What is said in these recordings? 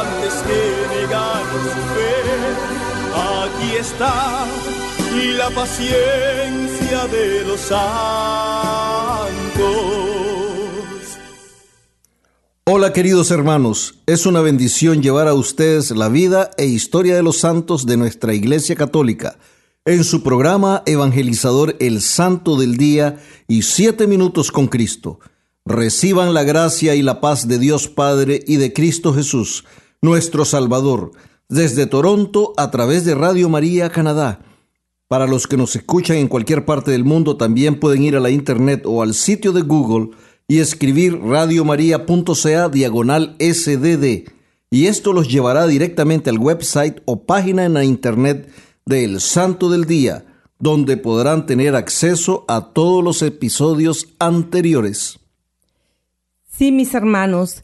antes que negar su fe. Aquí está la paciencia de los santos. Hola queridos hermanos, es una bendición llevar a ustedes la vida e historia de los santos de nuestra Iglesia Católica en su programa evangelizador El Santo del Día y Siete Minutos con Cristo. Reciban la gracia y la paz de Dios Padre y de Cristo Jesús, nuestro Salvador, desde Toronto a través de Radio María Canadá. Para los que nos escuchan en cualquier parte del mundo, también pueden ir a la internet o al sitio de Google y escribir radiomaria.ca diagonal SDD. Y esto los llevará directamente al website o página en la internet del Santo del Día, donde podrán tener acceso a todos los episodios anteriores. Sí, mis hermanos,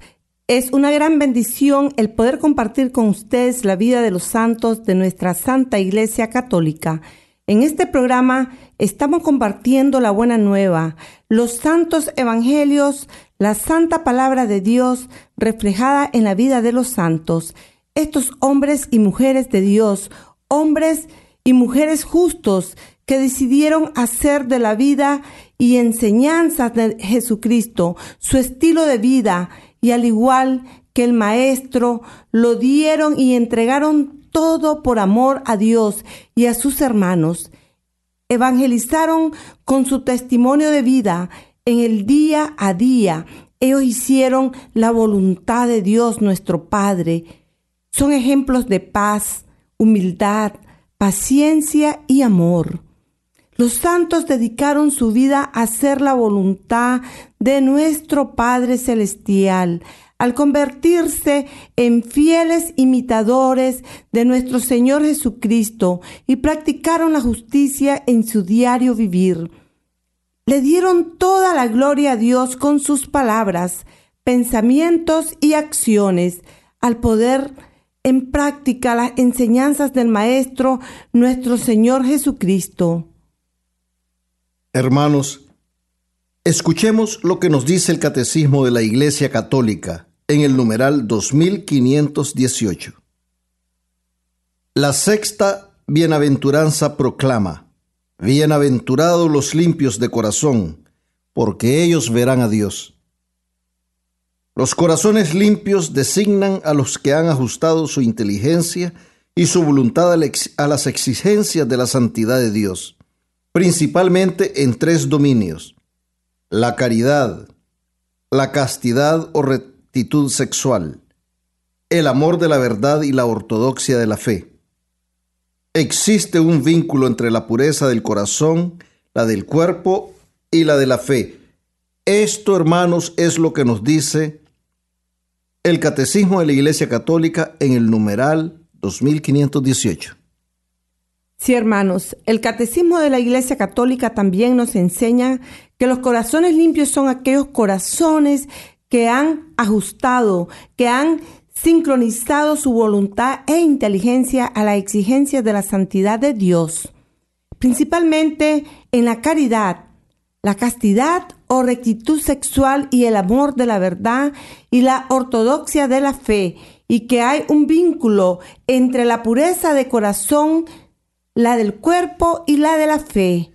es una gran bendición el poder compartir con ustedes la vida de los santos de nuestra Santa Iglesia Católica. En este programa estamos compartiendo la buena nueva, los santos evangelios, la santa palabra de Dios reflejada en la vida de los santos. Estos hombres y mujeres de Dios, hombres y mujeres justos que decidieron hacer de la vida y enseñanzas de Jesucristo su estilo de vida y al igual que el Maestro, lo dieron y entregaron todo por amor a Dios y a sus hermanos. Evangelizaron con su testimonio de vida en el día a día. Ellos hicieron la voluntad de Dios nuestro Padre. Son ejemplos de paz, humildad, paciencia y amor. Los santos dedicaron su vida a hacer la voluntad de nuestro Padre Celestial, al convertirse en fieles imitadores de nuestro Señor Jesucristo y practicaron la justicia en su diario vivir. Le dieron toda la gloria a Dios con sus palabras, pensamientos y acciones, al poder en práctica las enseñanzas del Maestro, nuestro Señor Jesucristo. Hermanos, escuchemos lo que nos dice el Catecismo de la Iglesia Católica en el numeral 2518. La sexta bienaventuranza proclama, Bienaventurados los limpios de corazón, porque ellos verán a Dios. Los corazones limpios designan a los que han ajustado su inteligencia y su voluntad a las exigencias de la santidad de Dios, principalmente en tres dominios, la caridad, la castidad o actitud sexual, el amor de la verdad y la ortodoxia de la fe. Existe un vínculo entre la pureza del corazón, la del cuerpo y la de la fe. Esto, hermanos, es lo que nos dice el Catecismo de la Iglesia Católica en el numeral 2518. Sí, hermanos, el Catecismo de la Iglesia Católica también nos enseña que los corazones limpios son aquellos corazones que han ajustado, que han sincronizado su voluntad e inteligencia a la exigencia de la santidad de Dios, principalmente en la caridad, la castidad o rectitud sexual y el amor de la verdad y la ortodoxia de la fe, y que hay un vínculo entre la pureza de corazón, la del cuerpo y la de la fe.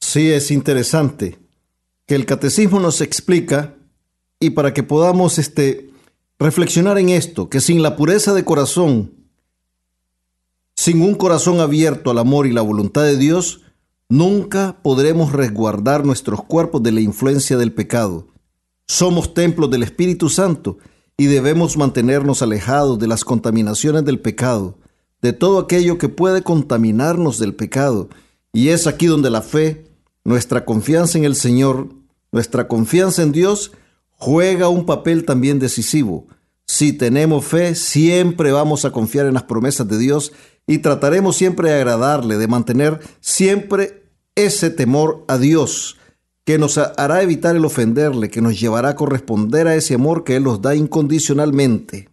Sí, es interesante que el catecismo nos explica y para que podamos este, reflexionar en esto, que sin la pureza de corazón, sin un corazón abierto al amor y la voluntad de Dios, nunca podremos resguardar nuestros cuerpos de la influencia del pecado. Somos templos del Espíritu Santo y debemos mantenernos alejados de las contaminaciones del pecado, de todo aquello que puede contaminarnos del pecado. Y es aquí donde la fe, nuestra confianza en el Señor, nuestra confianza en Dios, juega un papel también decisivo. Si tenemos fe, siempre vamos a confiar en las promesas de Dios y trataremos siempre de agradarle, de mantener siempre ese temor a Dios que nos hará evitar el ofenderle, que nos llevará a corresponder a ese amor que Él nos da incondicionalmente.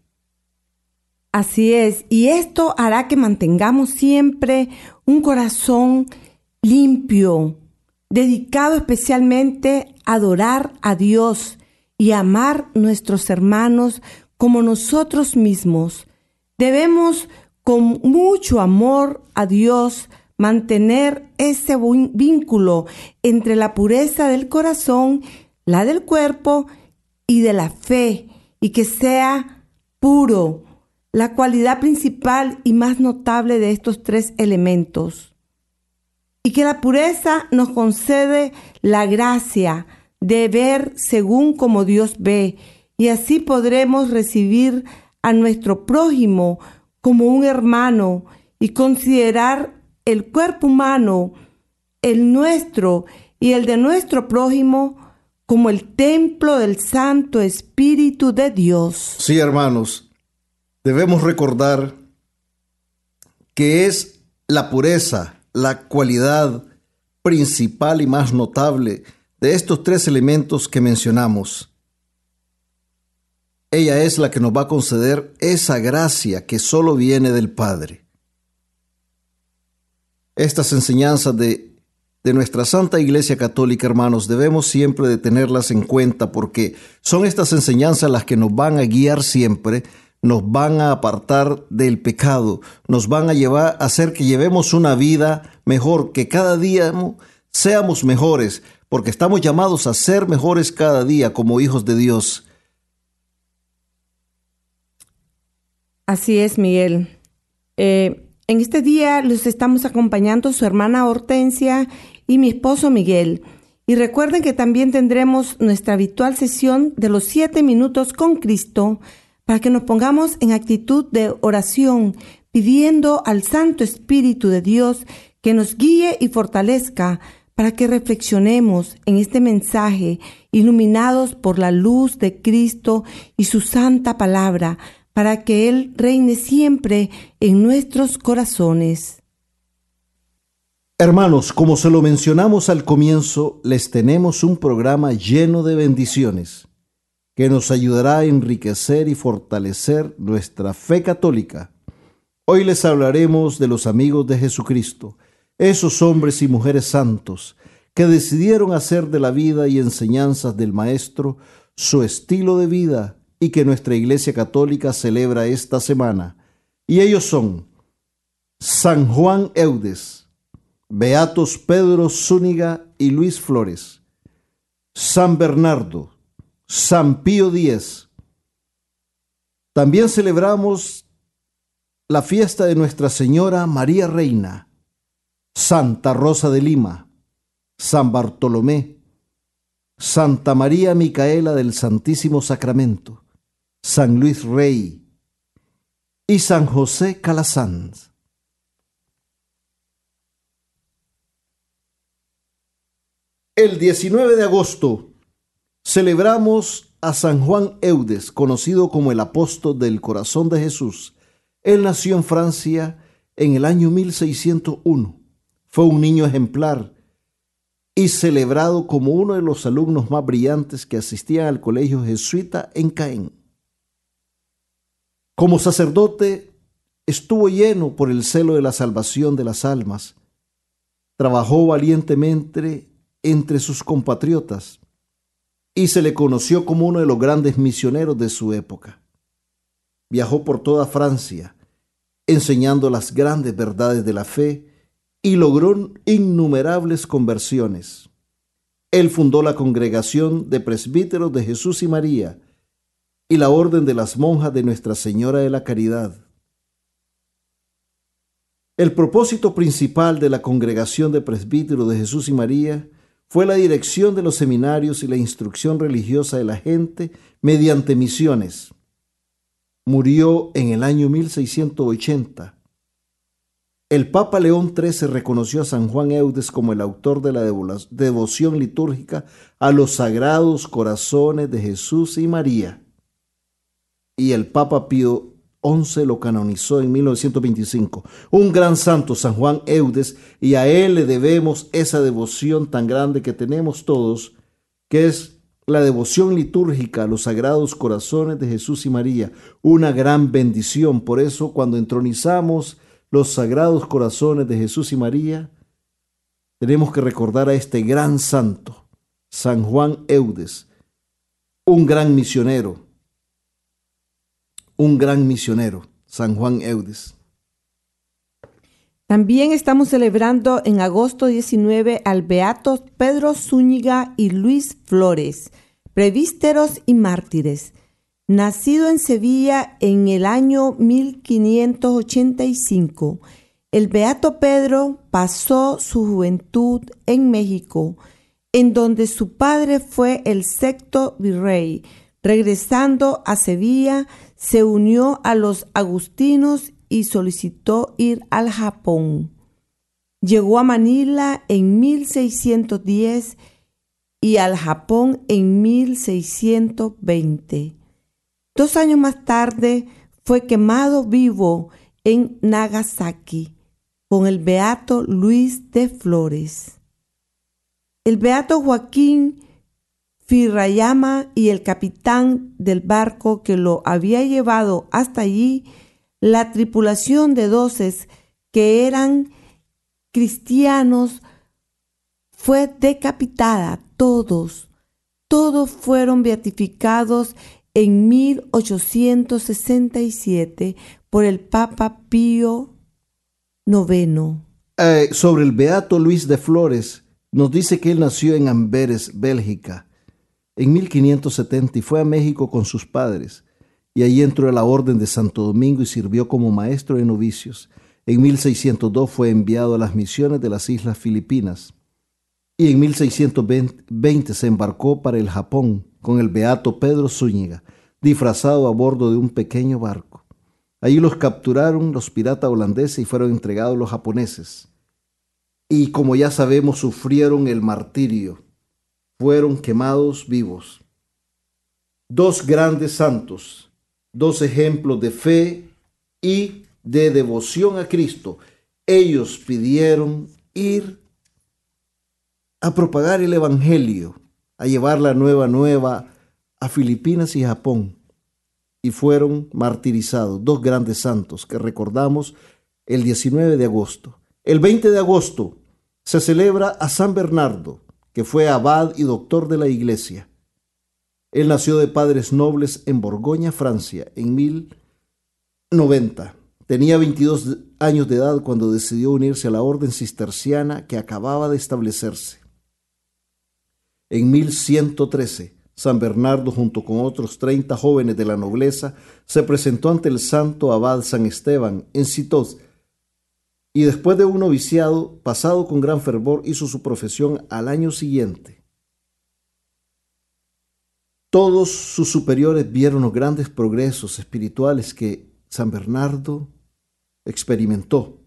Así es, y esto hará que mantengamos siempre un corazón limpio, dedicado especialmente a adorar a Dios y amar nuestros hermanos como nosotros mismos. Debemos con mucho amor a Dios mantener ese vínculo entre la pureza del corazón, la del cuerpo y de la fe, y que sea puro, la cualidad principal y más notable de estos tres elementos. Y que la pureza nos concede la gracia de ver según como Dios ve, y así podremos recibir a nuestro prójimo como un hermano y considerar el cuerpo humano, el nuestro y el de nuestro prójimo, como el templo del Santo Espíritu de Dios. Sí, hermanos, debemos recordar que es la pureza, la cualidad principal y más notable de estos tres elementos que mencionamos. Ella es la que nos va a conceder esa gracia que solo viene del Padre estas enseñanzas de, de nuestra Santa Iglesia Católica, hermanos, debemos siempre de tenerlas en cuenta porque son estas enseñanzas las que nos van a guiar siempre, nos van a apartar del pecado, nos van a llevar a hacer que llevemos una vida mejor, que cada día seamos mejores, porque estamos llamados a ser mejores cada día como hijos de Dios. Así es, Miguel. Eh, en este día los estamos acompañando su hermana Hortensia y mi esposo Miguel. Y recuerden que también tendremos nuestra habitual sesión de los siete minutos con Cristo para que nos pongamos en actitud de oración, pidiendo al Santo Espíritu de Dios que nos guíe y fortalezca para que reflexionemos en este mensaje, iluminados por la luz de Cristo y su santa palabra, para que Él reine siempre en nuestros corazones. Hermanos, como se lo mencionamos al comienzo, les tenemos un programa lleno de bendiciones que nos ayudará a enriquecer y fortalecer nuestra fe católica. Hoy les hablaremos de los amigos de Jesucristo, esos hombres y mujeres santos que decidieron hacer de la vida y enseñanzas del Maestro su estilo de vida y que nuestra Iglesia Católica celebra esta semana. Y ellos son San Juan Eudes, Beatos Pedro Zúñiga y Luis Flores, San Bernardo, San Pío X. También celebramos la fiesta de Nuestra Señora María Reina, Santa Rosa de Lima, San Bartolomé, Santa María Micaela del Santísimo Sacramento, San Luis Rey y San José Calasanz. El 19 de agosto celebramos a San Juan Eudes, conocido como el apóstol del corazón de Jesús. Él nació en Francia en el año 1601. Fue un niño ejemplar y celebrado como uno de los alumnos más brillantes que asistían al colegio jesuita en Caen. Como sacerdote estuvo lleno por el celo de la salvación de las almas. Trabajó valientemente entre sus compatriotas y se le conoció como uno de los grandes misioneros de su época. Viajó por toda Francia, enseñando las grandes verdades de la fe y logró innumerables conversiones. Él fundó la congregación de presbíteros de Jesús y María, y la Orden de las Monjas de Nuestra Señora de la Caridad. El propósito principal de la Congregación de Presbíteros de Jesús y María fue la dirección de los seminarios y la instrucción religiosa de la gente mediante misiones. Murió en el año 1680. El Papa León XIII reconoció a San Juan Eudes como el autor de la devoción litúrgica a los sagrados corazones de Jesús y María. Y el Papa Pío 11 lo canonizó en 1925. Un gran santo, San Juan Eudes, y a él le debemos esa devoción tan grande que tenemos todos, que es la devoción litúrgica a los sagrados corazones de Jesús y María, una gran bendición. Por eso cuando entronizamos los sagrados corazones de Jesús y María, tenemos que recordar a este gran santo, San Juan Eudes, un gran misionero, un gran misionero, San Juan Eudes. También estamos celebrando en agosto 19 al Beatos Pedro Zúñiga y Luis Flores, prevísteros y mártires. Nacido en Sevilla en el año 1585, el Beato Pedro pasó su juventud en México, en donde su padre fue el sexto virrey. Regresando a Sevilla, se unió a los agustinos y solicitó ir al Japón. Llegó a Manila en 1610 y al Japón en 1620. Dos años más tarde fue quemado vivo en Nagasaki con el beato Luis de Flores. El beato Joaquín Firayama y el capitán del barco que lo había llevado hasta allí, la tripulación de doces que eran cristianos fue decapitada, todos, todos fueron beatificados en 1867 por el Papa Pío IX. Eh, sobre el Beato Luis de Flores, nos dice que él nació en Amberes, Bélgica en 1570 y fue a México con sus padres, y allí entró a la Orden de Santo Domingo y sirvió como maestro de novicios. En 1602 fue enviado a las misiones de las Islas Filipinas y en 1620 se embarcó para el Japón con el beato Pedro Zúñiga, disfrazado a bordo de un pequeño barco. Allí los capturaron los piratas holandeses y fueron entregados los japoneses. Y como ya sabemos, sufrieron el martirio fueron quemados vivos. Dos grandes santos, dos ejemplos de fe y de devoción a Cristo. Ellos pidieron ir a propagar el Evangelio, a llevar la nueva nueva a Filipinas y Japón. Y fueron martirizados, dos grandes santos que recordamos el 19 de agosto. El 20 de agosto se celebra a San Bernardo, que fue abad y doctor de la iglesia. Él nació de padres nobles en Borgoña, Francia, en 1090. Tenía 22 años de edad cuando decidió unirse a la orden cisterciana que acababa de establecerse. En 1113, San Bernardo, junto con otros 30 jóvenes de la nobleza, se presentó ante el santo abad San Esteban en Citos, y después de un noviciado pasado con gran fervor hizo su profesión al año siguiente. Todos sus superiores vieron los grandes progresos espirituales que San Bernardo experimentó.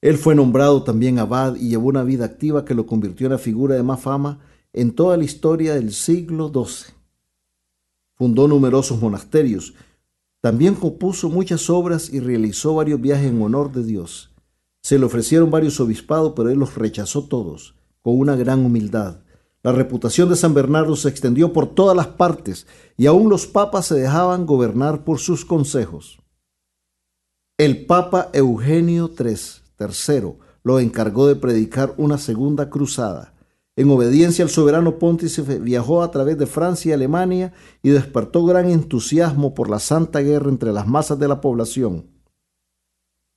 Él fue nombrado también abad y llevó una vida activa que lo convirtió en la figura de más fama en toda la historia del siglo XII. Fundó numerosos monasterios, también compuso muchas obras y realizó varios viajes en honor de Dios. Se le ofrecieron varios obispados, pero él los rechazó todos, con una gran humildad. La reputación de San Bernardo se extendió por todas las partes y aún los papas se dejaban gobernar por sus consejos. El Papa Eugenio III lo encargó de predicar una segunda cruzada en obediencia al soberano pontífice, viajó a través de Francia y Alemania y despertó gran entusiasmo por la santa guerra entre las masas de la población.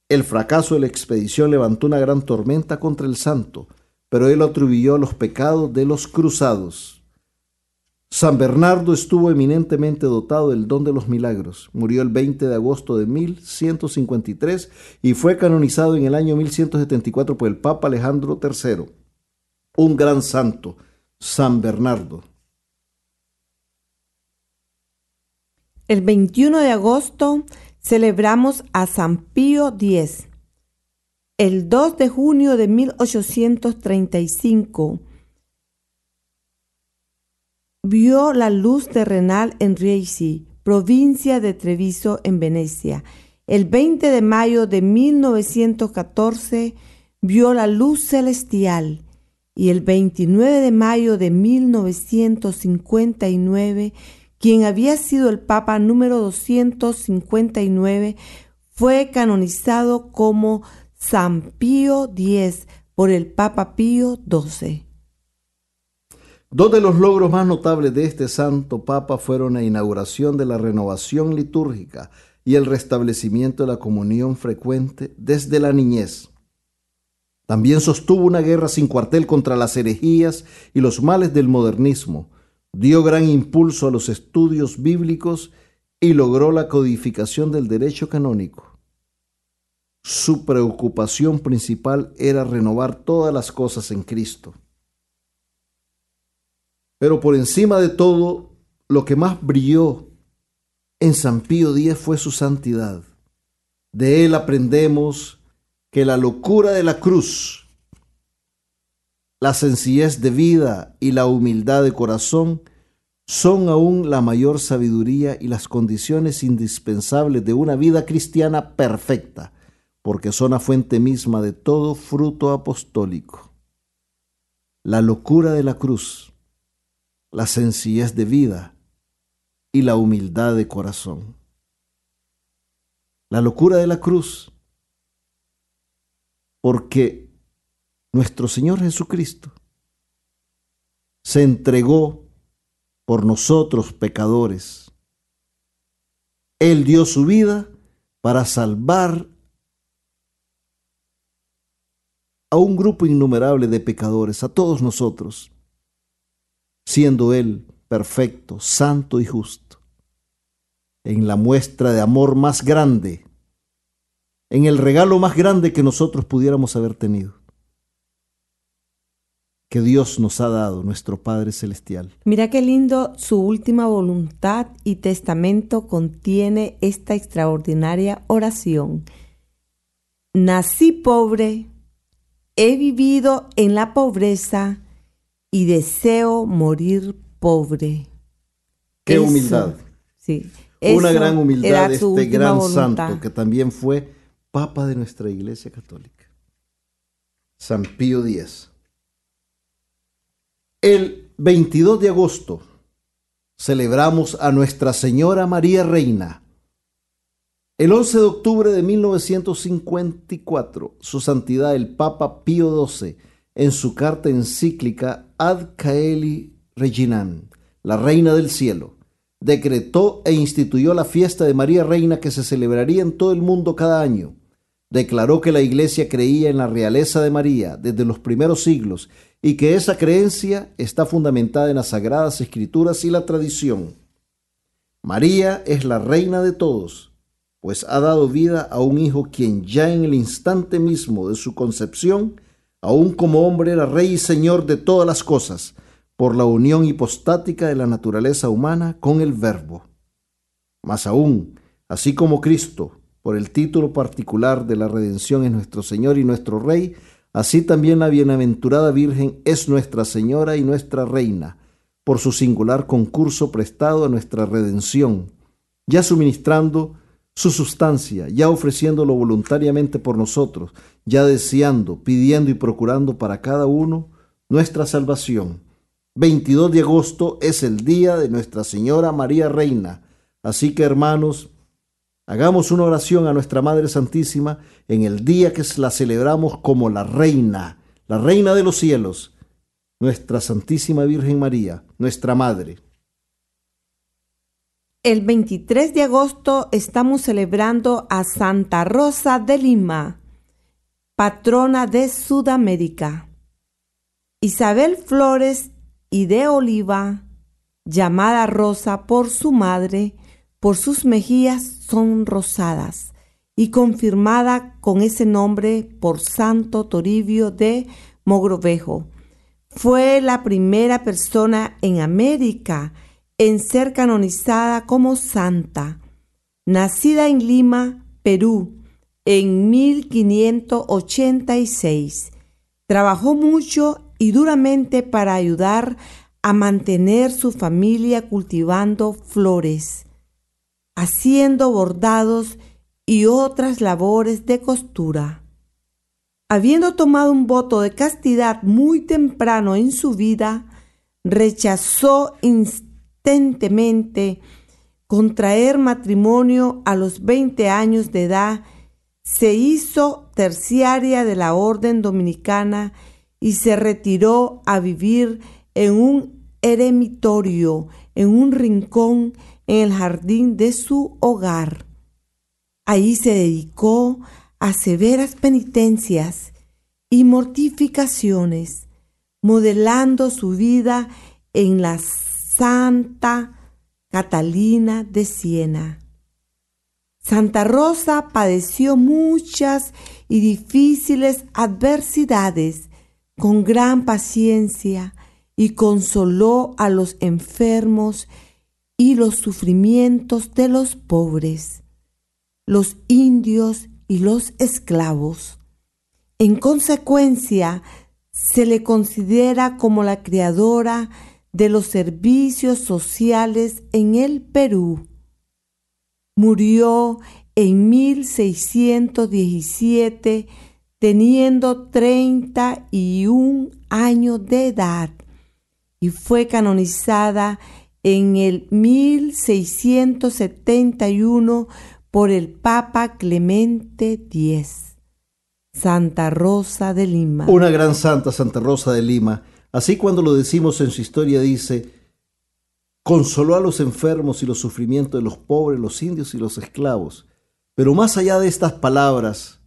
El fracaso de la expedición levantó una gran tormenta contra el santo, pero él atribuyó los pecados de los cruzados. San Bernardo estuvo eminentemente dotado del don de los milagros. Murió el 20 de agosto de 1153 y fue canonizado en el año 1174 por el Papa Alejandro III. Un gran santo, San Bernardo. El 21 de agosto celebramos a San Pío X. El 2 de junio de 1835 vio la luz terrenal en Riesi, provincia de Treviso, en Venecia. El 20 de mayo de 1914 vio la luz celestial y el 29 de mayo de 1959, quien había sido el Papa número 259, fue canonizado como San Pío X por el Papa Pío XII. Dos de los logros más notables de este santo papa fueron la inauguración de la renovación litúrgica y el restablecimiento de la comunión frecuente desde la niñez. También sostuvo una guerra sin cuartel contra las herejías y los males del modernismo, dio gran impulso a los estudios bíblicos y logró la codificación del derecho canónico. Su preocupación principal era renovar todas las cosas en Cristo. Pero por encima de todo, lo que más brilló en San Pío X fue su santidad. De él aprendemos que la locura de la cruz, la sencillez de vida y la humildad de corazón son aún la mayor sabiduría y las condiciones indispensables de una vida cristiana perfecta, porque son la fuente misma de todo fruto apostólico. La locura de la cruz la sencillez de vida y la humildad de corazón. La locura de la cruz, porque nuestro Señor Jesucristo se entregó por nosotros pecadores. Él dio su vida para salvar a un grupo innumerable de pecadores, a todos nosotros siendo Él perfecto, santo y justo, en la muestra de amor más grande, en el regalo más grande que nosotros pudiéramos haber tenido, que Dios nos ha dado, nuestro Padre Celestial. Mira qué lindo su última voluntad y testamento contiene esta extraordinaria oración. Nací pobre, he vivido en la pobreza, y deseo morir pobre. Qué humildad. Sí. Una gran humildad de este gran santo que también fue Papa de nuestra Iglesia Católica. San Pío X. El 22 de agosto celebramos a Nuestra Señora María Reina. El 11 de octubre de 1954, su santidad el Papa Pío XII en su carta encíclica Ad Caeli Reginam, la Reina del Cielo, decretó e instituyó la fiesta de María Reina que se celebraría en todo el mundo cada año. Declaró que la Iglesia creía en la realeza de María desde los primeros siglos y que esa creencia está fundamentada en las sagradas escrituras y la tradición. María es la reina de todos, pues ha dado vida a un hijo quien ya en el instante mismo de su concepción aún como hombre era rey y señor de todas las cosas, por la unión hipostática de la naturaleza humana con el Verbo. Más aún, así como Cristo, por el título particular de la redención es nuestro Señor y nuestro Rey, así también la bienaventurada Virgen es nuestra Señora y nuestra Reina, por su singular concurso prestado a nuestra redención, ya suministrando su sustancia, ya ofreciéndolo voluntariamente por nosotros, ya deseando, pidiendo y procurando para cada uno nuestra salvación. 22 de agosto es el día de Nuestra Señora María Reina. Así que hermanos, hagamos una oración a nuestra Madre Santísima en el día que la celebramos como la Reina, la Reina de los cielos, nuestra Santísima Virgen María, nuestra Madre. El 23 de agosto estamos celebrando a Santa Rosa de Lima, patrona de Sudamérica. Isabel Flores y de Oliva llamada Rosa por su madre, por sus mejillas son rosadas, y confirmada con ese nombre por Santo Toribio de Mogrovejo. Fue la primera persona en América en ser canonizada como santa. Nacida en Lima, Perú, en 1586. Trabajó mucho y duramente para ayudar a mantener su familia cultivando flores, haciendo bordados y otras labores de costura. Habiendo tomado un voto de castidad muy temprano en su vida, rechazó instantemente contraer matrimonio a los 20 años de edad, se hizo terciaria de la orden dominicana y se retiró a vivir en un eremitorio, en un rincón en el jardín de su hogar. Ahí se dedicó a severas penitencias y mortificaciones, modelando su vida en la Santa Catalina de Siena. Santa Rosa padeció muchas y difíciles adversidades con gran paciencia y consoló a los enfermos y los sufrimientos de los pobres, los indios y los esclavos. En consecuencia, se le considera como la creadora de los servicios sociales en el Perú. Murió en 1617 teniendo 31 años de edad y fue canonizada en el 1671 por el Papa Clemente X. Santa Rosa de Lima. Una gran santa, Santa Rosa de Lima. Así cuando lo decimos en su historia dice, consoló a los enfermos y los sufrimientos de los pobres, los indios y los esclavos. Pero más allá de estas palabras,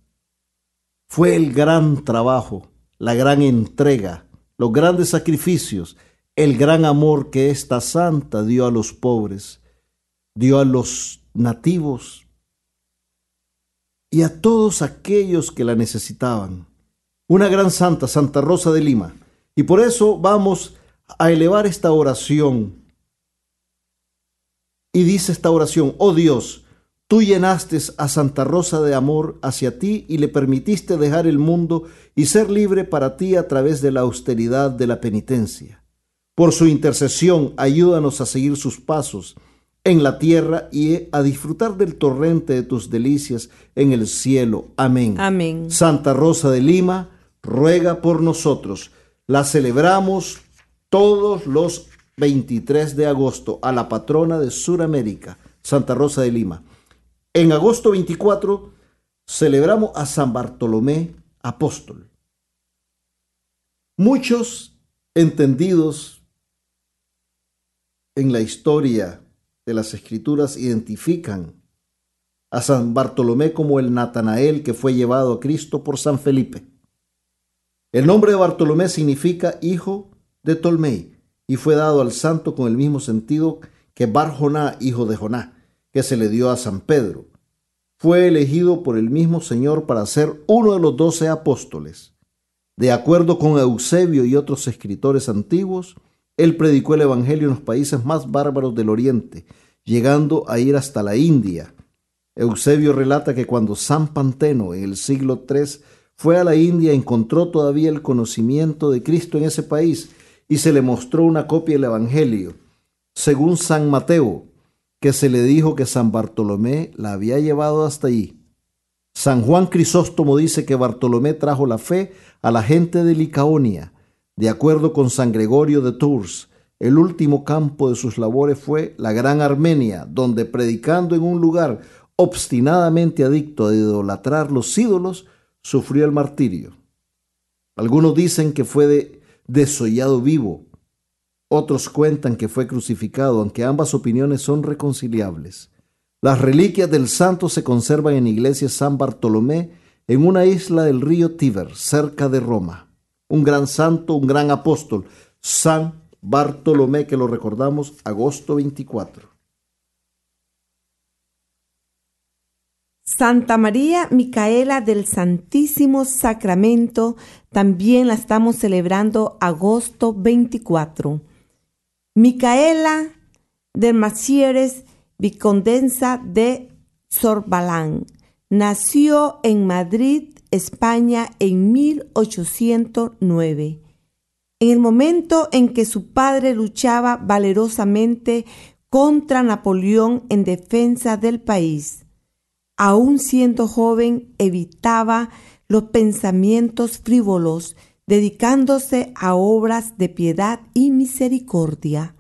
fue el gran trabajo, la gran entrega, los grandes sacrificios, el gran amor que esta santa dio a los pobres, dio a los nativos y a todos aquellos que la necesitaban. Una gran santa, Santa Rosa de Lima. Y por eso vamos a elevar esta oración. Y dice esta oración, oh Dios, Tú llenaste a Santa Rosa de amor hacia ti y le permitiste dejar el mundo y ser libre para ti a través de la austeridad de la penitencia. Por su intercesión, ayúdanos a seguir sus pasos en la tierra y a disfrutar del torrente de tus delicias en el cielo. Amén. Amén. Santa Rosa de Lima, ruega por nosotros. La celebramos todos los 23 de agosto a la patrona de Sudamérica, Santa Rosa de Lima. En agosto 24 celebramos a San Bartolomé Apóstol. Muchos entendidos en la historia de las escrituras identifican a San Bartolomé como el Natanael que fue llevado a Cristo por San Felipe. El nombre de Bartolomé significa hijo de Tolmei y fue dado al santo con el mismo sentido que Bar hijo de Joná que se le dio a San Pedro. Fue elegido por el mismo Señor para ser uno de los doce apóstoles. De acuerdo con Eusebio y otros escritores antiguos, él predicó el Evangelio en los países más bárbaros del Oriente, llegando a ir hasta la India. Eusebio relata que cuando San Panteno en el siglo III fue a la India encontró todavía el conocimiento de Cristo en ese país y se le mostró una copia del Evangelio. Según San Mateo, que se le dijo que San Bartolomé la había llevado hasta allí. San Juan Crisóstomo dice que Bartolomé trajo la fe a la gente de Licaonia. De acuerdo con San Gregorio de Tours, el último campo de sus labores fue la Gran Armenia, donde predicando en un lugar obstinadamente adicto a idolatrar los ídolos, sufrió el martirio. Algunos dicen que fue de, desollado vivo, otros cuentan que fue crucificado, aunque ambas opiniones son reconciliables. Las reliquias del santo se conservan en iglesia San Bartolomé, en una isla del río Tíber, cerca de Roma. Un gran santo, un gran apóstol, San Bartolomé, que lo recordamos, agosto 24. Santa María Micaela del Santísimo Sacramento también la estamos celebrando agosto 24. Micaela de Macieres, vicondensa de Sorbalán, nació en Madrid, España, en 1809. En el momento en que su padre luchaba valerosamente contra Napoleón en defensa del país, aún siendo joven, evitaba los pensamientos frívolos, dedicándose a obras de piedad y misericordia.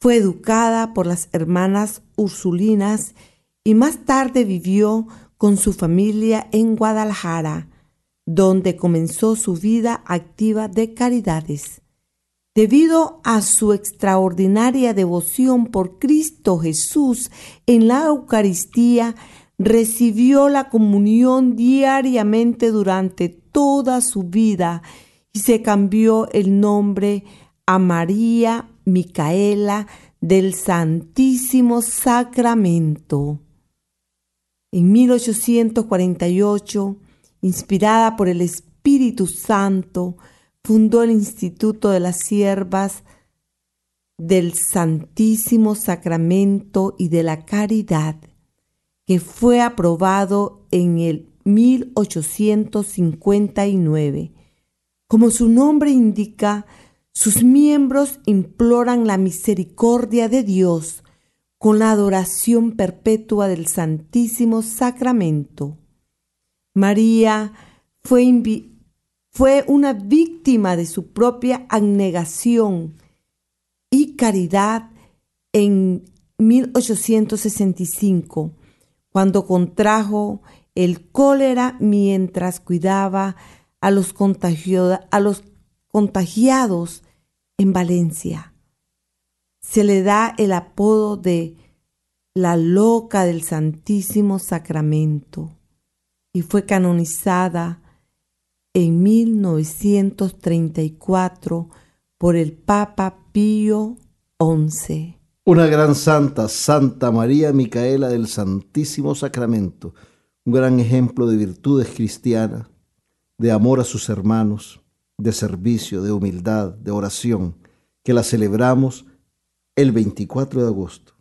Fue educada por las hermanas Ursulinas y más tarde vivió con su familia en Guadalajara, donde comenzó su vida activa de caridades. Debido a su extraordinaria devoción por Cristo Jesús en la Eucaristía, recibió la comunión diariamente durante toda su vida y se cambió el nombre a María Micaela del Santísimo Sacramento. En 1848, inspirada por el Espíritu Santo, fundó el Instituto de las Siervas del Santísimo Sacramento y de la Caridad que fue aprobado en el 1859. Como su nombre indica, sus miembros imploran la misericordia de Dios con la adoración perpetua del Santísimo Sacramento. María fue, fue una víctima de su propia abnegación y caridad en 1865 cuando contrajo el cólera mientras cuidaba a los, a los contagiados en Valencia. Se le da el apodo de la loca del Santísimo Sacramento y fue canonizada en 1934 por el Papa Pío XI. Una gran santa, Santa María Micaela del Santísimo Sacramento, un gran ejemplo de virtudes cristianas, de amor a sus hermanos, de servicio, de humildad, de oración, que la celebramos el 24 de agosto.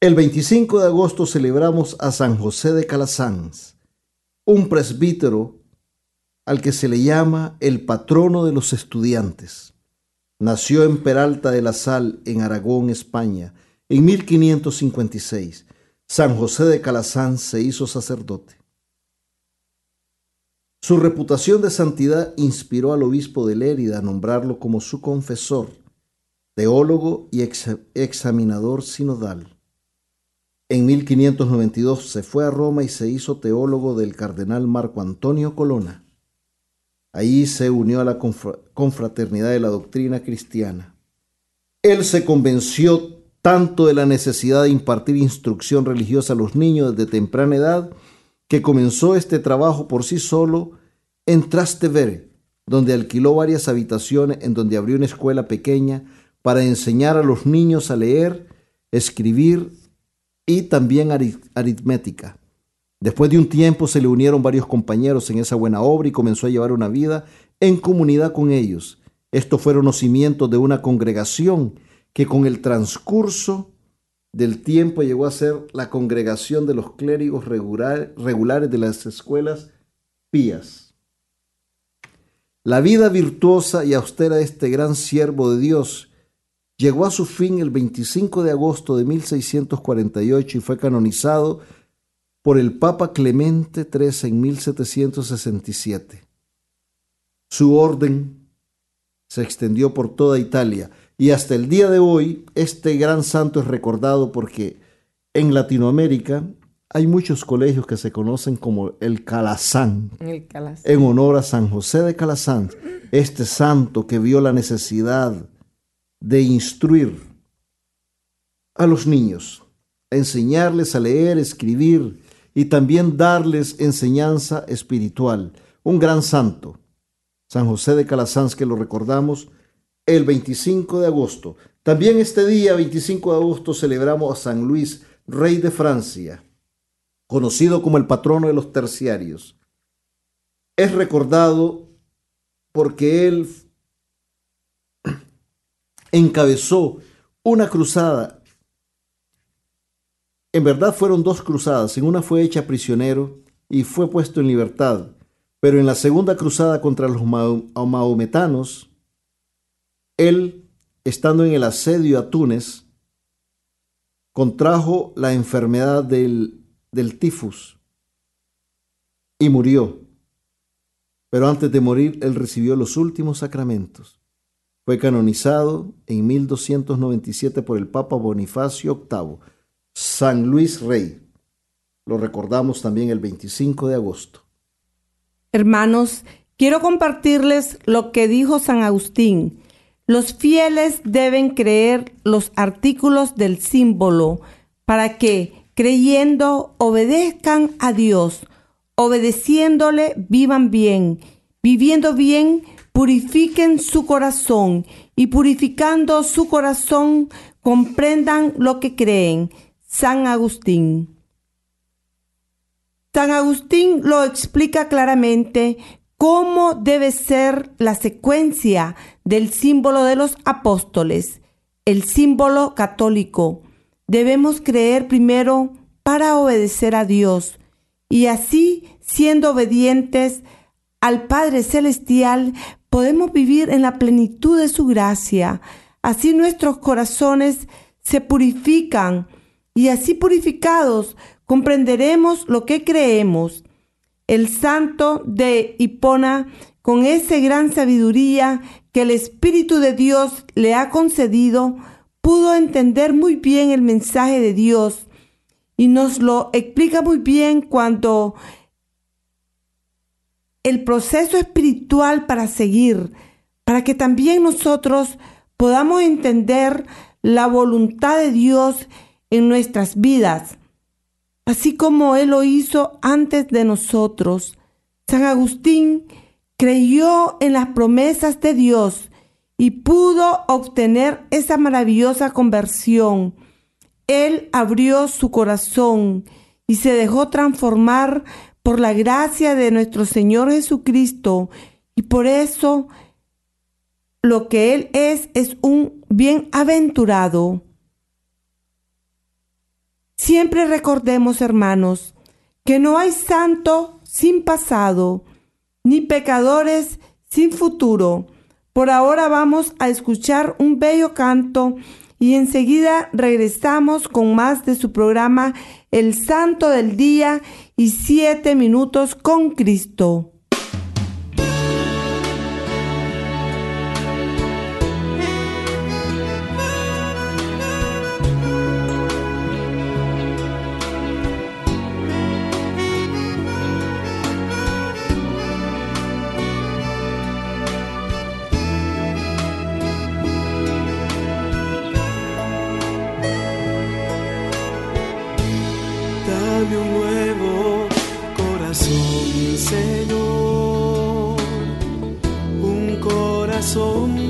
El 25 de agosto celebramos a San José de Calasanz, un presbítero al que se le llama el patrono de los estudiantes. Nació en Peralta de la Sal, en Aragón, España, en 1556. San José de Calasanz se hizo sacerdote. Su reputación de santidad inspiró al obispo de Lérida a nombrarlo como su confesor, teólogo y examinador sinodal. En 1592 se fue a Roma y se hizo teólogo del cardenal Marco Antonio Colonna. Ahí se unió a la confraternidad de la doctrina cristiana. Él se convenció tanto de la necesidad de impartir instrucción religiosa a los niños desde temprana edad que comenzó este trabajo por sí solo en Trastevere, donde alquiló varias habitaciones en donde abrió una escuela pequeña para enseñar a los niños a leer, escribir y también aritmética. Después de un tiempo se le unieron varios compañeros en esa buena obra y comenzó a llevar una vida en comunidad con ellos. Estos fueron los cimientos de una congregación que con el transcurso del tiempo llegó a ser la congregación de los clérigos regulares de las escuelas pías. La vida virtuosa y austera de este gran siervo de Dios llegó a su fin el 25 de agosto de 1648 y fue canonizado por el Papa Clemente XIII en 1767. Su orden se extendió por toda Italia y hasta el día de hoy este gran santo es recordado porque en Latinoamérica hay muchos colegios que se conocen como el Calazán, el Calazán, en honor a San José de Calazán, este santo que vio la necesidad de instruir a los niños, enseñarles a leer, escribir, y también darles enseñanza espiritual. Un gran santo, San José de Calasanz, que lo recordamos el 25 de agosto. También este día, 25 de agosto, celebramos a San Luis, rey de Francia, conocido como el patrono de los terciarios. Es recordado porque él encabezó una cruzada. En verdad fueron dos cruzadas. En una fue hecha prisionero y fue puesto en libertad. Pero en la segunda cruzada contra los mahometanos, él, estando en el asedio a Túnez, contrajo la enfermedad del, del tifus y murió. Pero antes de morir, él recibió los últimos sacramentos. Fue canonizado en 1297 por el Papa Bonifacio VIII, San Luis Rey. Lo recordamos también el 25 de agosto. Hermanos, quiero compartirles lo que dijo San Agustín. Los fieles deben creer los artículos del símbolo para que, creyendo, obedezcan a Dios, obedeciéndole, vivan bien, viviendo bien, purifiquen su corazón y purificando su corazón comprendan lo que creen. San Agustín. San Agustín lo explica claramente cómo debe ser la secuencia del símbolo de los apóstoles, el símbolo católico. Debemos creer primero para obedecer a Dios y así, siendo obedientes al Padre Celestial, podemos vivir en la plenitud de su gracia. Así nuestros corazones se purifican y así purificados comprenderemos lo que creemos. El santo de Hipona, con esa gran sabiduría que el Espíritu de Dios le ha concedido, pudo entender muy bien el mensaje de Dios y nos lo explica muy bien cuando el proceso espiritual para seguir, para que también nosotros podamos entender la voluntad de Dios en nuestras vidas, así como Él lo hizo antes de nosotros. San Agustín creyó en las promesas de Dios y pudo obtener esa maravillosa conversión. Él abrió su corazón y se dejó transformar por la gracia de nuestro Señor Jesucristo y por eso lo que Él es es un bienaventurado. Siempre recordemos, hermanos, que no hay santo sin pasado, ni pecadores sin futuro. Por ahora vamos a escuchar un bello canto y enseguida regresamos con más de su programa El Santo del Día y Siete Minutos con Cristo. so.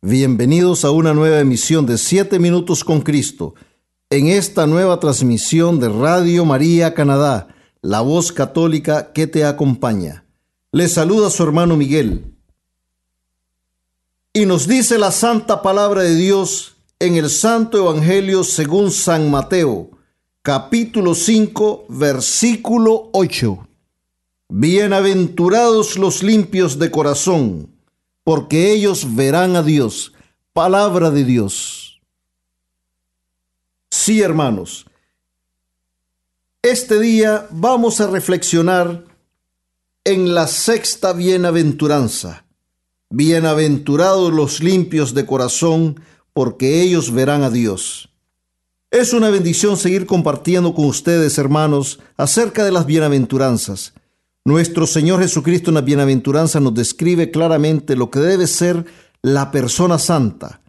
Bienvenidos a una nueva emisión de Siete Minutos con Cristo en esta nueva transmisión de Radio María Canadá la voz católica que te acompaña. Le saluda su hermano Miguel. Y nos dice la santa palabra de Dios en el Santo Evangelio según San Mateo, capítulo 5, versículo 8. Bienaventurados los limpios de corazón, porque ellos verán a Dios. Palabra de Dios. Sí, hermanos, este día vamos a reflexionar en la sexta bienaventuranza. Bienaventurados los limpios de corazón, porque ellos verán a Dios. Es una bendición seguir compartiendo con ustedes, hermanos, acerca de las bienaventuranzas. Nuestro Señor Jesucristo en la bienaventuranza nos describe claramente lo que debe ser la persona santa.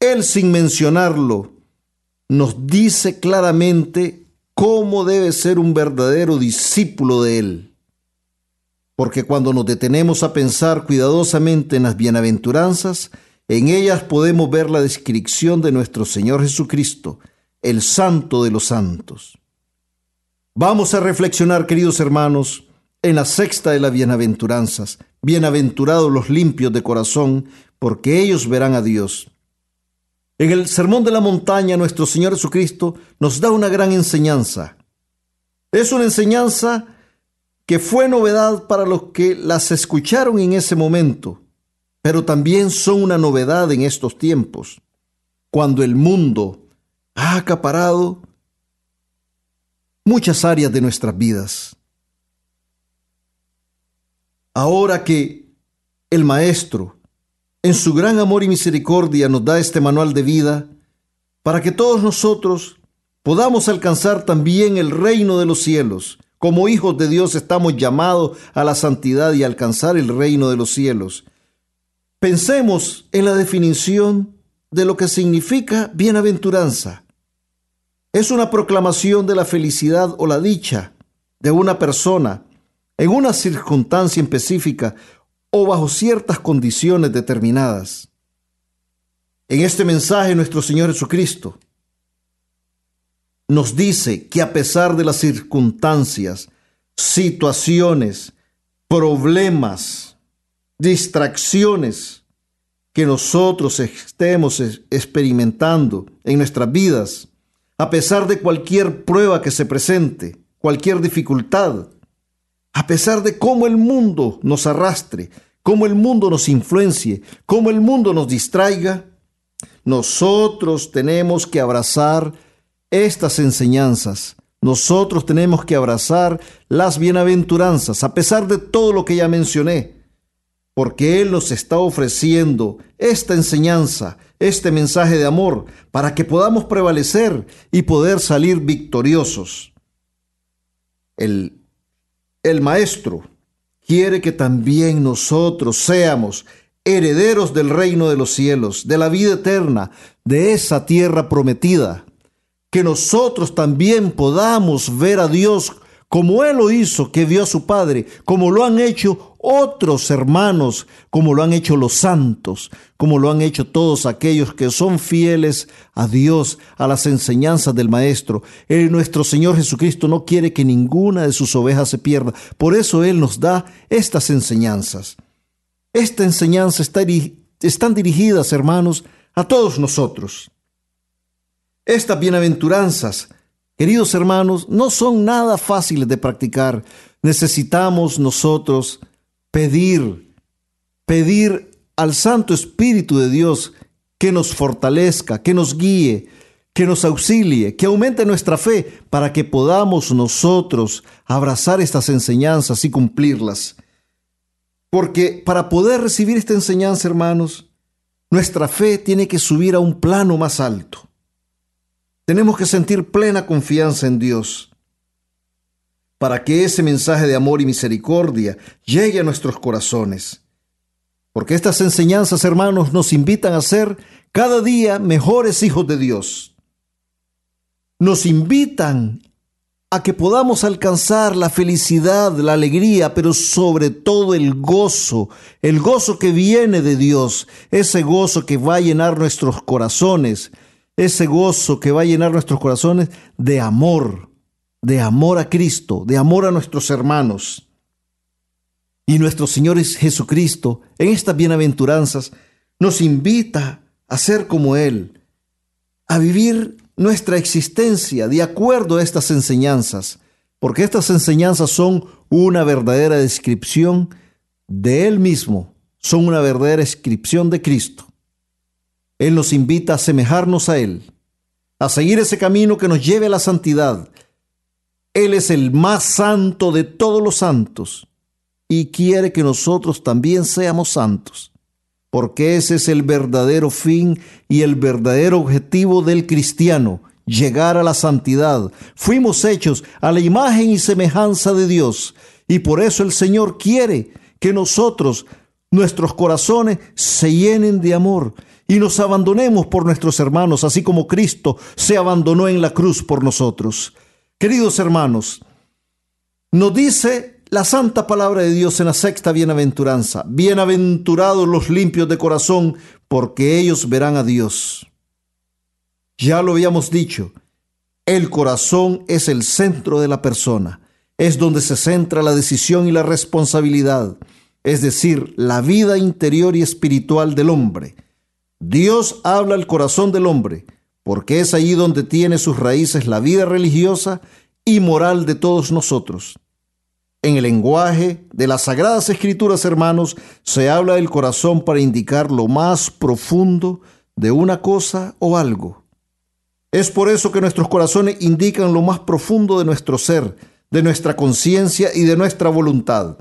Él, sin mencionarlo, nos dice claramente cómo debe ser un verdadero discípulo de Él. Porque cuando nos detenemos a pensar cuidadosamente en las bienaventuranzas, en ellas podemos ver la descripción de nuestro Señor Jesucristo, el Santo de los Santos. Vamos a reflexionar, queridos hermanos, en la sexta de las bienaventuranzas. Bienaventurados los limpios de corazón, porque ellos verán a Dios. En el Sermón de la Montaña, nuestro Señor Jesucristo nos da una gran enseñanza. Es una enseñanza que fue novedad para los que las escucharon en ese momento, pero también son una novedad en estos tiempos, cuando el mundo ha acaparado muchas áreas de nuestras vidas. Ahora que el Maestro, en su gran amor y misericordia nos da este manual de vida para que todos nosotros podamos alcanzar también el reino de los cielos. Como hijos de Dios estamos llamados a la santidad y alcanzar el reino de los cielos. Pensemos en la definición de lo que significa bienaventuranza. Es una proclamación de la felicidad o la dicha de una persona en una circunstancia específica o bajo ciertas condiciones determinadas. En este mensaje nuestro Señor Jesucristo nos dice que a pesar de las circunstancias, situaciones, problemas, distracciones que nosotros estemos experimentando en nuestras vidas, a pesar de cualquier prueba que se presente, cualquier dificultad, a pesar de cómo el mundo nos arrastre, cómo el mundo nos influencie, cómo el mundo nos distraiga, nosotros tenemos que abrazar estas enseñanzas. Nosotros tenemos que abrazar las bienaventuranzas, a pesar de todo lo que ya mencioné, porque Él nos está ofreciendo esta enseñanza, este mensaje de amor, para que podamos prevalecer y poder salir victoriosos. El el Maestro quiere que también nosotros seamos herederos del reino de los cielos, de la vida eterna, de esa tierra prometida. Que nosotros también podamos ver a Dios como Él lo hizo, que vio a su Padre, como lo han hecho otros hermanos, como lo han hecho los santos, como lo han hecho todos aquellos que son fieles a Dios, a las enseñanzas del Maestro. Él, nuestro Señor Jesucristo, no quiere que ninguna de sus ovejas se pierda. Por eso Él nos da estas enseñanzas. Esta enseñanza está, están dirigidas, hermanos, a todos nosotros. Estas bienaventuranzas Queridos hermanos, no son nada fáciles de practicar. Necesitamos nosotros pedir, pedir al Santo Espíritu de Dios que nos fortalezca, que nos guíe, que nos auxilie, que aumente nuestra fe para que podamos nosotros abrazar estas enseñanzas y cumplirlas. Porque para poder recibir esta enseñanza, hermanos, nuestra fe tiene que subir a un plano más alto. Tenemos que sentir plena confianza en Dios. para que ese mensaje de amor y misericordia llegue a nuestros corazones. Porque estas enseñanzas, hermanos, nos invitan a ser cada día mejores hijos de Dios. Nos invitan a que podamos alcanzar la felicidad, la alegría, pero sobre todo el gozo, el gozo que viene de Dios, ese gozo que va a llenar nuestros corazones, ese gozo que va a llenar nuestros corazones de amor, de amor a Cristo, de amor a nuestros hermanos. Y nuestro Señor Jesucristo, en estas bienaventuranzas, nos invita a ser como Él, a vivir nuestra existencia de acuerdo a estas enseñanzas, porque estas enseñanzas son una verdadera descripción de Él mismo, son una verdadera descripción de Cristo. Él nos invita a asemejarnos a Él, a seguir ese camino que nos lleve a la santidad. Él es el más santo de todos los santos y quiere que nosotros también seamos santos porque ese es el verdadero fin y el verdadero objetivo del cristiano, llegar a la santidad. Fuimos hechos a la imagen y semejanza de Dios, y por eso el Señor quiere que nosotros, nuestros corazones, se llenen de amor y nos abandonemos por nuestros hermanos, así como Cristo se abandonó en la cruz por nosotros. Queridos hermanos, nos dice la santa palabra de Dios en la sexta bienaventuranza. Bienaventurados los limpios de corazón, porque ellos verán a Dios. Ya lo habíamos dicho, el corazón es el centro de la persona, es donde se centra la decisión y la responsabilidad, es decir, la vida interior y espiritual del hombre. Dios habla al corazón del hombre, porque es allí donde tiene sus raíces la vida religiosa y moral de todos nosotros. En el lenguaje de las Sagradas Escrituras, hermanos, se habla del corazón para indicar lo más profundo de una cosa o algo. Es por eso que nuestros corazones indican lo más profundo de nuestro ser, de nuestra conciencia y de nuestra voluntad.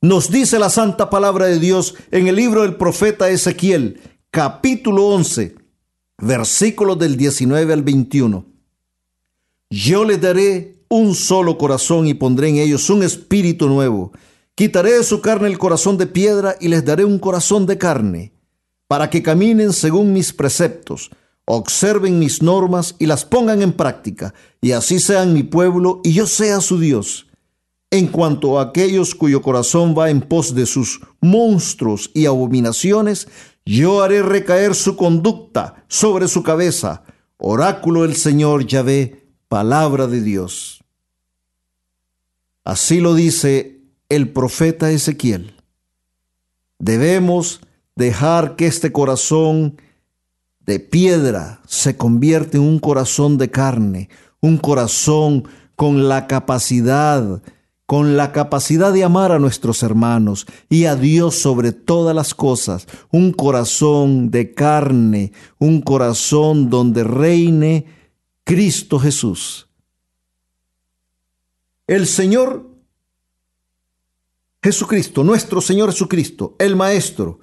Nos dice la santa palabra de Dios en el libro del profeta Ezequiel, capítulo 11, versículos del 19 al 21. Yo le daré un solo corazón y pondré en ellos un espíritu nuevo. Quitaré de su carne el corazón de piedra y les daré un corazón de carne, para que caminen según mis preceptos, observen mis normas y las pongan en práctica, y así sean mi pueblo y yo sea su Dios. En cuanto a aquellos cuyo corazón va en pos de sus monstruos y abominaciones, yo haré recaer su conducta sobre su cabeza. Oráculo del Señor Yahvé, palabra de Dios. Así lo dice el profeta Ezequiel. Debemos dejar que este corazón de piedra se convierta en un corazón de carne, un corazón con la capacidad, con la capacidad de amar a nuestros hermanos y a Dios sobre todas las cosas, un corazón de carne, un corazón donde reine Cristo Jesús. El Señor Jesucristo, nuestro Señor Jesucristo, el Maestro,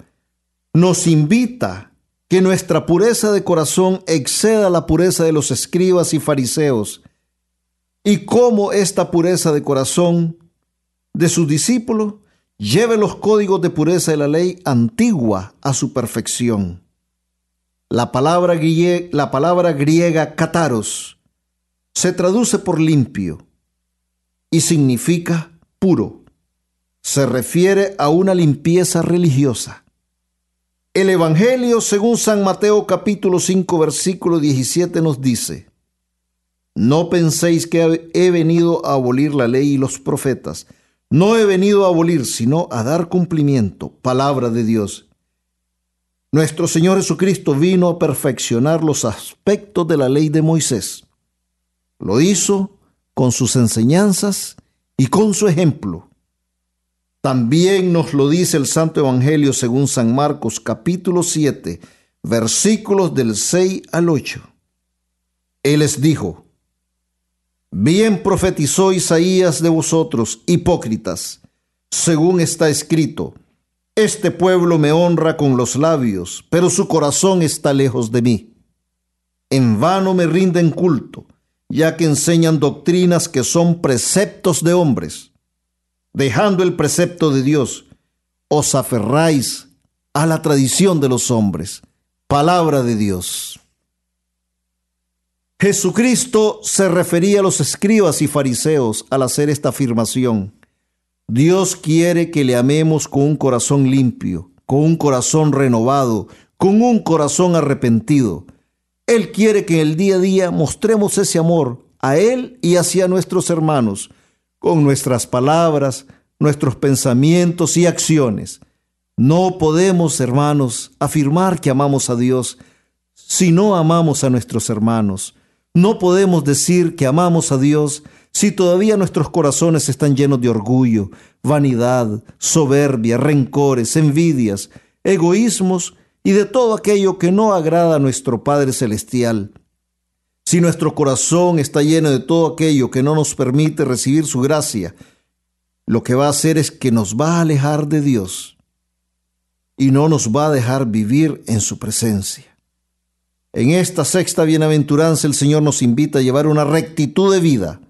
nos invita que nuestra pureza de corazón exceda la pureza de los escribas y fariseos, y cómo esta pureza de corazón de sus discípulos lleve los códigos de pureza de la ley antigua a su perfección. La palabra, griega, kataros se traduce por limpio y significa puro. Se refiere a una limpieza religiosa. El Evangelio según San Mateo capítulo 5 versículo 17 nos dice, No penséis que he venido a abolir la ley y los profetas. No he venido a abolir, sino a dar cumplimiento. Palabra de Dios. Nuestro Señor Jesucristo vino a perfeccionar los aspectos de la ley de Moisés. Lo hizo con sus enseñanzas y con su ejemplo. También nos lo dice el Santo Evangelio según San Marcos capítulo 7, versículos del 6 al 8. Él les dijo, Bien profetizó Isaías de vosotros, hipócritas, según está escrito, Este pueblo me honra con los labios, pero su corazón está lejos de mí. En vano me rinden culto ya que enseñan doctrinas que son preceptos de hombres. Dejando el precepto de Dios, os aferráis a la tradición de los hombres. Palabra de Dios. Jesucristo se refería a los escribas y fariseos al hacer esta afirmación. Dios quiere que le amemos con un corazón limpio, con un corazón renovado, con un corazón arrepentido. Él quiere que en el día a día mostremos ese amor a Él y hacia nuestros hermanos, con nuestras palabras, nuestros pensamientos y acciones. No podemos, hermanos, afirmar que amamos a Dios si no amamos a nuestros hermanos. No podemos decir que amamos a Dios si todavía nuestros corazones están llenos de orgullo, vanidad, soberbia, rencores, envidias, egoísmos y de todo aquello que no agrada a nuestro Padre Celestial. Si nuestro corazón está lleno de todo aquello que no nos permite recibir su gracia, lo que va a hacer es que nos va a alejar de Dios y no nos va a dejar vivir en su presencia. En esta sexta bienaventuranza el Señor nos invita a llevar una rectitud de vida,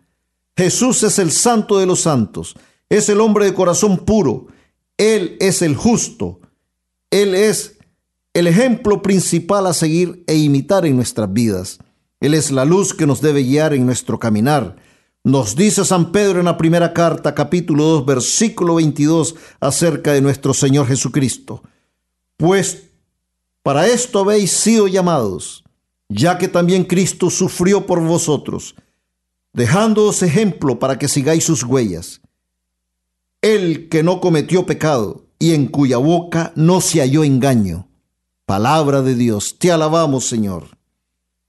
Jesús es el santo de los santos, es el hombre de corazón puro, Él es el justo, Él es el ejemplo principal a seguir e imitar en nuestras vidas. Él es la luz que nos debe guiar en nuestro caminar. Nos dice San Pedro en la primera carta, capítulo 2, versículo 22, acerca de nuestro Señor Jesucristo. Pues para esto habéis sido llamados, ya que también Cristo sufrió por vosotros dejándoos ejemplo para que sigáis sus huellas. El que no cometió pecado y en cuya boca no se halló engaño. Palabra de Dios, te alabamos Señor.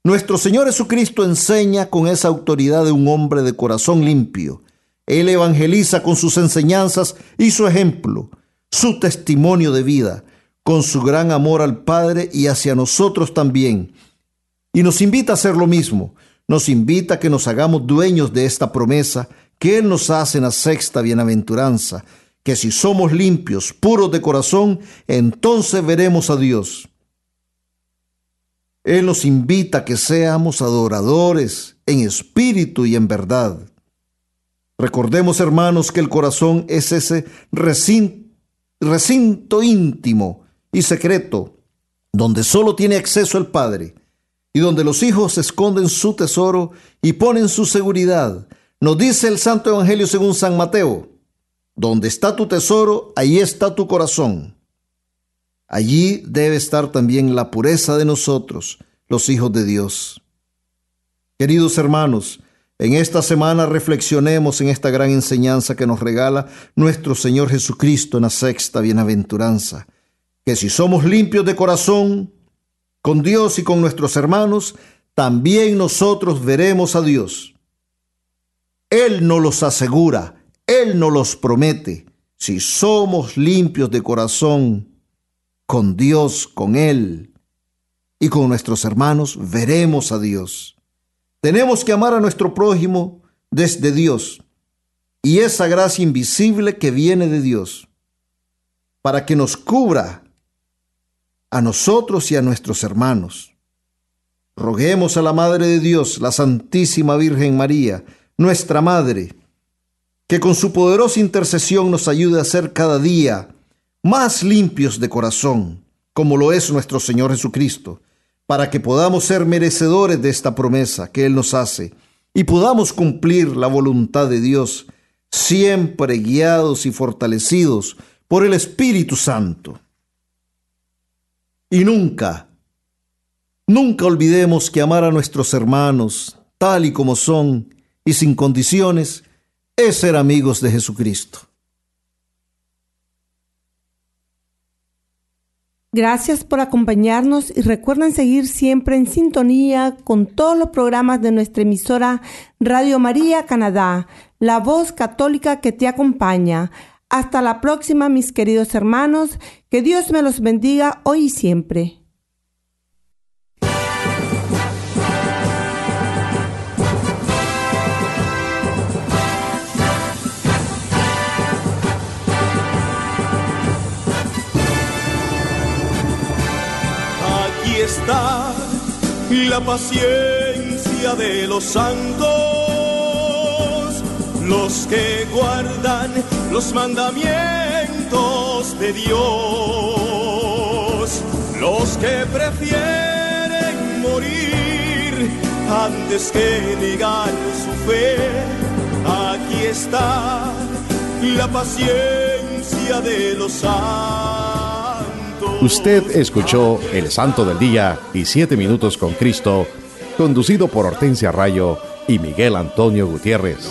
Nuestro Señor Jesucristo enseña con esa autoridad de un hombre de corazón limpio. Él evangeliza con sus enseñanzas y su ejemplo, su testimonio de vida, con su gran amor al Padre y hacia nosotros también. Y nos invita a hacer lo mismo, nos invita a que nos hagamos dueños de esta promesa que Él nos hace en la sexta bienaventuranza, que si somos limpios, puros de corazón, entonces veremos a Dios. Él nos invita a que seamos adoradores en espíritu y en verdad. Recordemos, hermanos, que el corazón es ese recinto, recinto íntimo y secreto, donde solo tiene acceso el Padre y donde los hijos esconden su tesoro y ponen su seguridad. Nos dice el Santo Evangelio según San Mateo, donde está tu tesoro, ahí está tu corazón. Allí debe estar también la pureza de nosotros, los hijos de Dios. Queridos hermanos, en esta semana reflexionemos en esta gran enseñanza que nos regala nuestro Señor Jesucristo en la sexta bienaventuranza, que si somos limpios de corazón, con Dios y con nuestros hermanos, también nosotros veremos a Dios. Él nos los asegura, Él nos los promete. Si somos limpios de corazón, con Dios, con Él y con nuestros hermanos, veremos a Dios. Tenemos que amar a nuestro prójimo desde Dios y esa gracia invisible que viene de Dios, para que nos cubra a nosotros y a nuestros hermanos. Roguemos a la Madre de Dios, la Santísima Virgen María, nuestra Madre, que con su poderosa intercesión nos ayude a ser cada día más limpios de corazón, como lo es nuestro Señor Jesucristo, para que podamos ser merecedores de esta promesa que Él nos hace y podamos cumplir la voluntad de Dios, siempre guiados y fortalecidos por el Espíritu Santo. Y nunca, nunca olvidemos que amar a nuestros hermanos tal y como son y sin condiciones es ser amigos de Jesucristo. Gracias por acompañarnos y recuerden seguir siempre en sintonía con todos los programas de nuestra emisora Radio María Canadá, la voz católica que te acompaña. Hasta la próxima, mis queridos hermanos. Que Dios me los bendiga hoy y siempre. Aquí está la paciencia de los santos, los que guardan los mandamientos de Dios, los que prefieren morir antes que negar su fe. Aquí está la paciencia de los santos. Usted escuchó El Santo del Día y Siete Minutos con Cristo, conducido por Hortensia Rayo y Miguel Antonio Gutiérrez,